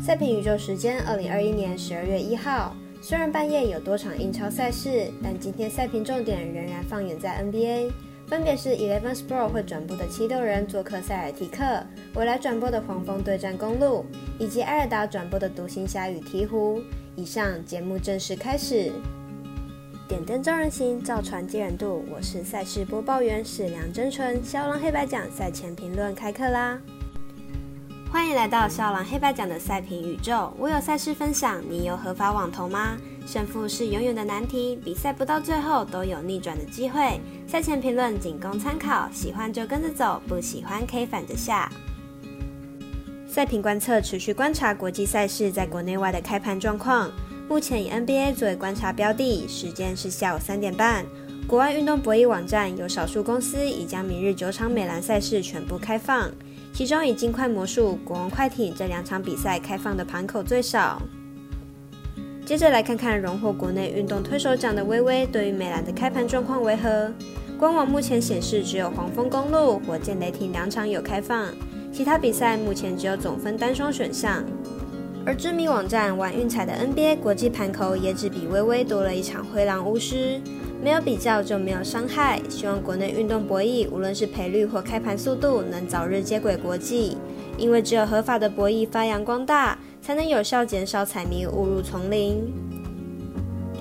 赛评宇宙时间，二零二一年十二月一号。虽然半夜有多场英超赛事，但今天赛评重点仍然放眼在 NBA，分别是 Eleven Sport 会转播的七六人做客塞尔提克，未来转播的黄蜂对战公路，以及埃尔达转播的独行侠与鹈鹕。以上节目正式开始。点灯照人行，造船接人度。我是赛事播报员史梁真纯，肖狼黑白奖赛前评论开课啦！欢迎来到肖狼黑白奖的赛评宇宙。我有赛事分享，你有合法网投吗？胜负是永远的难题，比赛不到最后都有逆转的机会。赛前评论仅供参考，喜欢就跟着走，不喜欢可以反着下。赛评观测持续观察国际赛事在国内外的开盘状况。目前以 NBA 作为观察标的，时间是下午三点半。国外运动博弈网站有少数公司已将明日九场美篮赛事全部开放，其中以金块魔术、国王快艇这两场比赛开放的盘口最少。接着来看看荣获国内运动推手奖的微微对于美篮的开盘状况为何？官网目前显示只有黄蜂公路、火箭雷霆两场有开放，其他比赛目前只有总分单双选项。而知名网站玩运彩的 NBA 国际盘口也只比微微多了一场灰狼巫师，没有比较就没有伤害。希望国内运动博弈，无论是赔率或开盘速度，能早日接轨国际，因为只有合法的博弈发扬光大，才能有效减少彩迷误入丛林。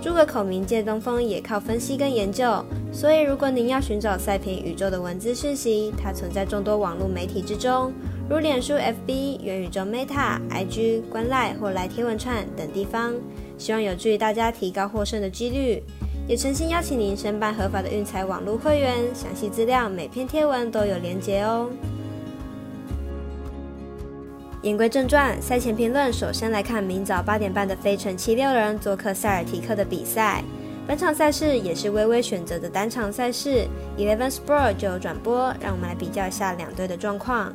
诸葛孔明借东风也靠分析跟研究，所以如果您要寻找赛评宇宙的文字讯息，它存在众多网络媒体之中。如脸书、FB、元宇宙、Meta、IG、观赖或来贴文串等地方，希望有助于大家提高获胜的几率。也诚心邀请您申办合法的运彩网络会员，详细资料每篇贴文都有连结哦。言归正传，赛前评论，首先来看明早八点半的飞城七六人做客塞尔提克的比赛。本场赛事也是微微选择的单场赛事，Eleven Sport 就有转播，让我们来比较一下两队的状况。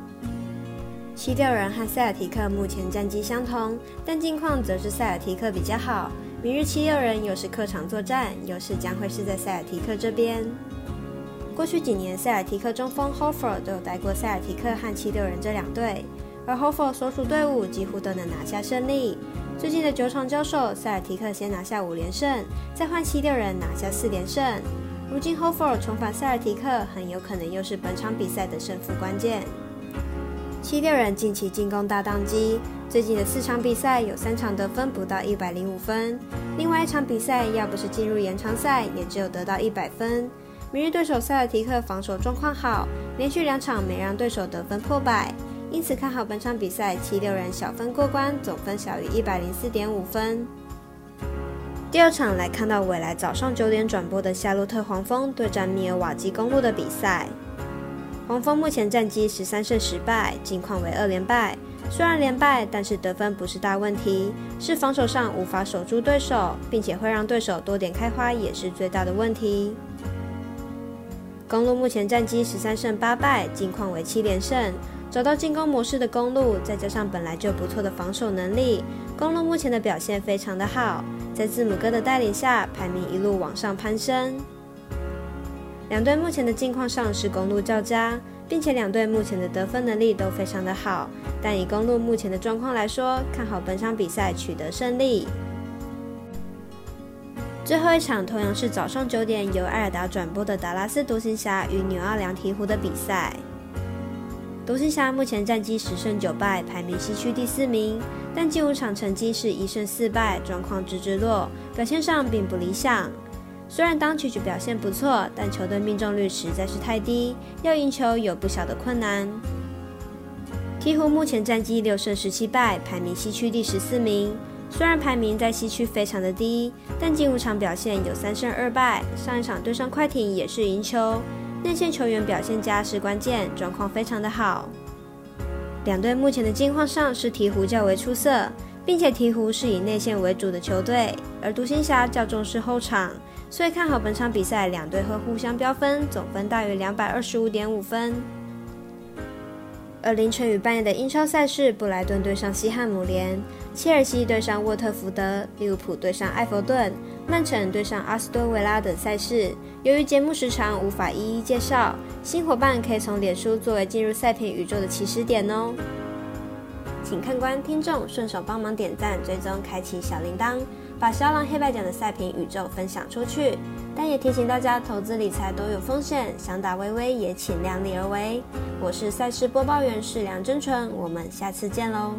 七六人和塞尔提克目前战绩相同，但近况则是塞尔提克比较好。明日七六人又是客场作战，优势将会是在塞尔提克这边。过去几年，塞尔提克中锋 Hofer 都有带过塞尔提克和七六人这两队，而 Hofer 所属队伍几乎都能拿下胜利。最近的九场交手，塞尔提克先拿下五连胜，再换七六人拿下四连胜。如今 Hofer 重返塞尔提克，很有可能又是本场比赛的胜负关键。七六人近期进攻大宕机，最近的四场比赛有三场得分不到一百零五分，另外一场比赛要不是进入延长赛，也只有得到一百分。明日对手塞尔提克防守状况好，连续两场没让对手得分破百，因此看好本场比赛七六人小分过关，总分小于一百零四点五分。第二场来看到未来早上九点转播的夏洛特黄蜂对战密尔瓦基公路的比赛。黄蜂目前战绩十三胜十败，近况为二连败。虽然连败，但是得分不是大问题，是防守上无法守住对手，并且会让对手多点开花，也是最大的问题。公路目前战绩十三胜八败，近况为七连胜。找到进攻模式的公路，再加上本来就不错的防守能力，公路目前的表现非常的好。在字母哥的带领下，排名一路往上攀升。两队目前的境况上是公路较佳，并且两队目前的得分能力都非常的好。但以公路目前的状况来说，看好本场比赛取得胜利。最后一场同样是早上九点由艾尔达转播的达拉斯独行侠与纽奥良鹈鹕的比赛。独行侠目前战绩十胜九败，排名西区第四名，但近五场成绩是一胜四败，状况直直落，表现上并不理想。虽然当曲曲表现不错，但球队命中率实在是太低，要赢球有不小的困难。鹈鹕目前战绩六胜十七败，排名西区第十四名。虽然排名在西区非常的低，但近五场表现有三胜二败。上一场对上快艇也是赢球，内线球员表现佳是关键，状况非常的好。两队目前的境况上是鹈鹕较为出色，并且鹈鹕是以内线为主的球队，而独行侠较重视后场。所以看好本场比赛，两队会互相飙分，总分大于两百二十五点五分。而凌晨与半夜的英超赛事，布莱顿对上西汉姆联，切尔西对上沃特福德，利物浦对上埃弗顿，曼城对上阿斯顿维拉等赛事。由于节目时长，无法一一介绍，新伙伴可以从脸书作为进入赛品宇宙的起始点哦。请看官、听众顺手帮忙点赞、追踪、开启小铃铛，把肖郎黑白奖的赛评宇宙分享出去。但也提醒大家，投资理财都有风险，想打微微也请量力而为。我是赛事播报员是梁真纯，我们下次见喽。